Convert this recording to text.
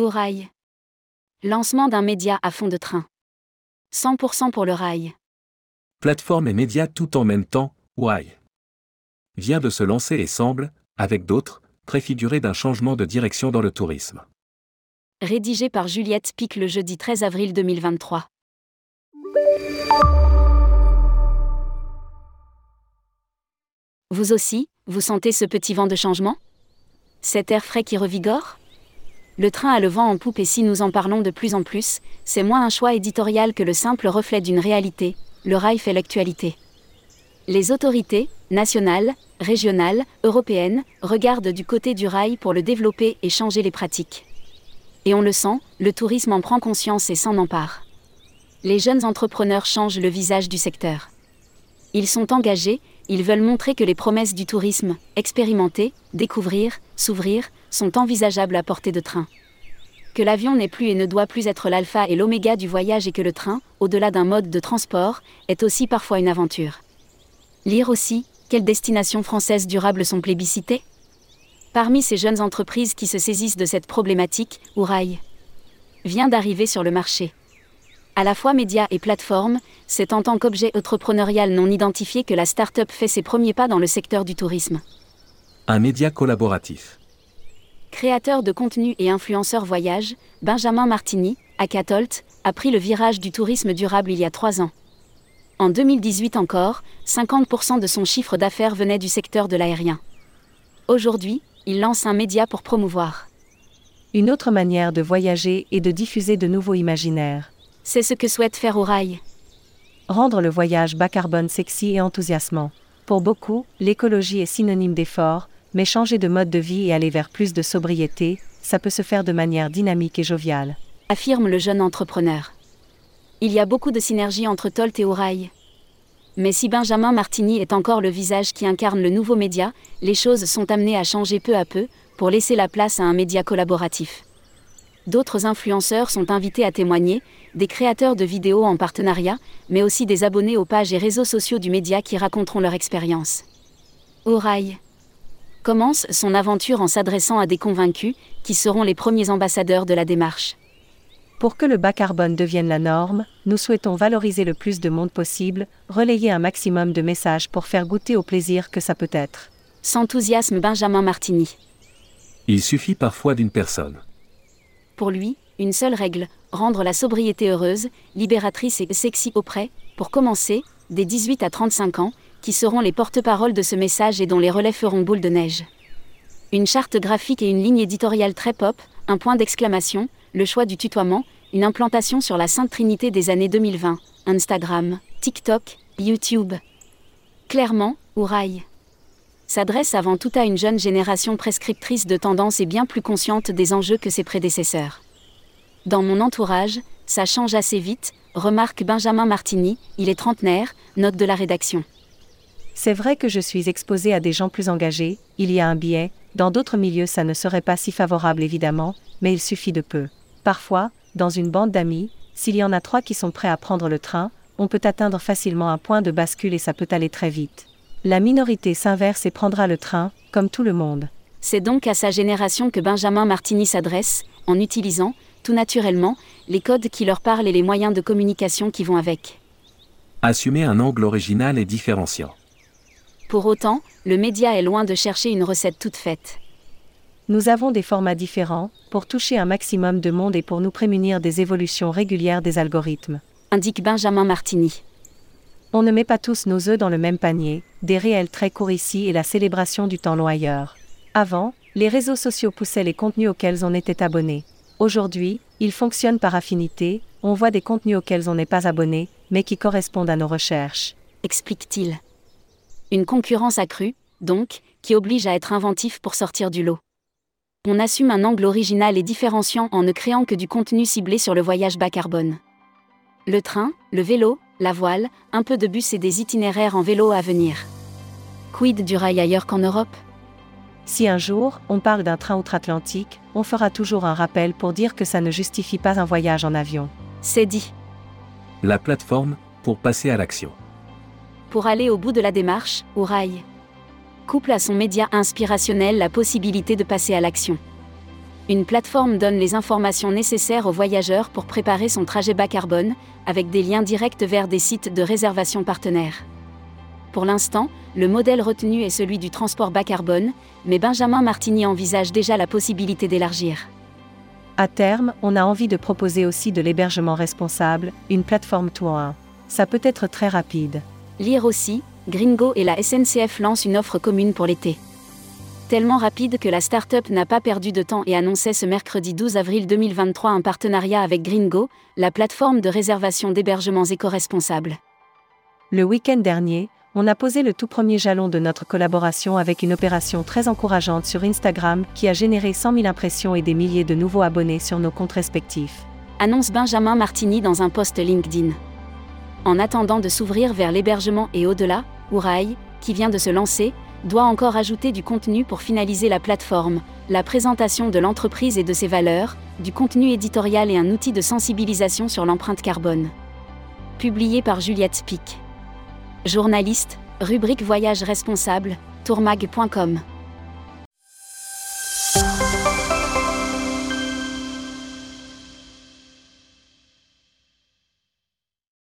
Au rail. Lancement d'un média à fond de train. 100% pour le rail. Plateforme et médias tout en même temps, Why Vient de se lancer et semble, avec d'autres, préfigurer d'un changement de direction dans le tourisme. Rédigé par Juliette Pic le jeudi 13 avril 2023. Vous aussi, vous sentez ce petit vent de changement? Cet air frais qui revigore? Le train a le vent en poupe et si nous en parlons de plus en plus, c'est moins un choix éditorial que le simple reflet d'une réalité, le rail fait l'actualité. Les autorités, nationales, régionales, européennes, regardent du côté du rail pour le développer et changer les pratiques. Et on le sent, le tourisme en prend conscience et s'en empare. Les jeunes entrepreneurs changent le visage du secteur. Ils sont engagés, ils veulent montrer que les promesses du tourisme, expérimenter, découvrir, s'ouvrir, sont envisageables à portée de train. Que l'avion n'est plus et ne doit plus être l'alpha et l'oméga du voyage et que le train, au-delà d'un mode de transport, est aussi parfois une aventure. Lire aussi, quelles destinations françaises durables sont plébiscitées? Parmi ces jeunes entreprises qui se saisissent de cette problématique, Ourail vient d'arriver sur le marché. À la fois média et plateforme, c'est en tant qu'objet entrepreneurial non identifié que la start-up fait ses premiers pas dans le secteur du tourisme. Un média collaboratif. Créateur de contenu et influenceur voyage, Benjamin Martini, à Catolt, a pris le virage du tourisme durable il y a trois ans. En 2018 encore, 50% de son chiffre d'affaires venait du secteur de l'aérien. Aujourd'hui, il lance un média pour promouvoir. Une autre manière de voyager et de diffuser de nouveaux imaginaires. C'est ce que souhaite faire Orail. Rendre le voyage bas carbone sexy et enthousiasmant. Pour beaucoup, l'écologie est synonyme d'effort, mais changer de mode de vie et aller vers plus de sobriété, ça peut se faire de manière dynamique et joviale. Affirme le jeune entrepreneur. Il y a beaucoup de synergie entre Tolt et Orail. Mais si Benjamin Martini est encore le visage qui incarne le nouveau média, les choses sont amenées à changer peu à peu, pour laisser la place à un média collaboratif. D'autres influenceurs sont invités à témoigner, des créateurs de vidéos en partenariat, mais aussi des abonnés aux pages et réseaux sociaux du média qui raconteront leur expérience. Orail commence son aventure en s'adressant à des convaincus, qui seront les premiers ambassadeurs de la démarche. Pour que le bas carbone devienne la norme, nous souhaitons valoriser le plus de monde possible, relayer un maximum de messages pour faire goûter au plaisir que ça peut être. S'enthousiasme Benjamin Martini. Il suffit parfois d'une personne. Pour lui, une seule règle, rendre la sobriété heureuse, libératrice et sexy auprès, pour commencer, des 18 à 35 ans, qui seront les porte-paroles de ce message et dont les relais feront boule de neige. Une charte graphique et une ligne éditoriale très pop, un point d'exclamation, le choix du tutoiement, une implantation sur la Sainte Trinité des années 2020, Instagram, TikTok, YouTube. Clairement, Ouraille s'adresse avant tout à une jeune génération prescriptrice de tendances et bien plus consciente des enjeux que ses prédécesseurs. Dans mon entourage, ça change assez vite, remarque Benjamin Martini, il est trentenaire, note de la rédaction. C'est vrai que je suis exposé à des gens plus engagés, il y a un biais, dans d'autres milieux ça ne serait pas si favorable évidemment, mais il suffit de peu. Parfois, dans une bande d'amis, s'il y en a trois qui sont prêts à prendre le train, on peut atteindre facilement un point de bascule et ça peut aller très vite. La minorité s'inverse et prendra le train, comme tout le monde. C'est donc à sa génération que Benjamin Martini s'adresse, en utilisant, tout naturellement, les codes qui leur parlent et les moyens de communication qui vont avec. Assumer un angle original et différenciant. Pour autant, le média est loin de chercher une recette toute faite. Nous avons des formats différents, pour toucher un maximum de monde et pour nous prémunir des évolutions régulières des algorithmes. Indique Benjamin Martini. On ne met pas tous nos œufs dans le même panier, des réels très courts ici et la célébration du temps long ailleurs. Avant, les réseaux sociaux poussaient les contenus auxquels on était abonné. Aujourd'hui, ils fonctionnent par affinité, on voit des contenus auxquels on n'est pas abonné, mais qui correspondent à nos recherches. Explique-t-il. Une concurrence accrue, donc, qui oblige à être inventif pour sortir du lot on assume un angle original et différenciant en ne créant que du contenu ciblé sur le voyage bas carbone. Le train, le vélo, la voile, un peu de bus et des itinéraires en vélo à venir. Quid du rail ailleurs qu'en Europe? Si un jour, on parle d'un train outre-Atlantique, on fera toujours un rappel pour dire que ça ne justifie pas un voyage en avion. C'est dit. La plateforme, pour passer à l'action. Pour aller au bout de la démarche, au rail couple à son média inspirationnel la possibilité de passer à l'action. Une plateforme donne les informations nécessaires aux voyageurs pour préparer son trajet bas carbone, avec des liens directs vers des sites de réservation partenaires. Pour l'instant, le modèle retenu est celui du transport bas carbone, mais Benjamin Martini envisage déjà la possibilité d'élargir. À terme, on a envie de proposer aussi de l'hébergement responsable, une plateforme tour 1. Ça peut être très rapide. Lire aussi, Gringo et la SNCF lancent une offre commune pour l'été tellement rapide que la start-up n'a pas perdu de temps et annonçait ce mercredi 12 avril 2023 un partenariat avec Gringo, la plateforme de réservation d'hébergements éco-responsables. Le week-end dernier, on a posé le tout premier jalon de notre collaboration avec une opération très encourageante sur Instagram qui a généré 100 000 impressions et des milliers de nouveaux abonnés sur nos comptes respectifs. Annonce Benjamin Martini dans un post LinkedIn. En attendant de s'ouvrir vers l'hébergement et au-delà, Ouraï, qui vient de se lancer, doit encore ajouter du contenu pour finaliser la plateforme, la présentation de l'entreprise et de ses valeurs, du contenu éditorial et un outil de sensibilisation sur l'empreinte carbone. Publié par Juliette Pic. Journaliste, rubrique Voyage responsable, tourmag.com.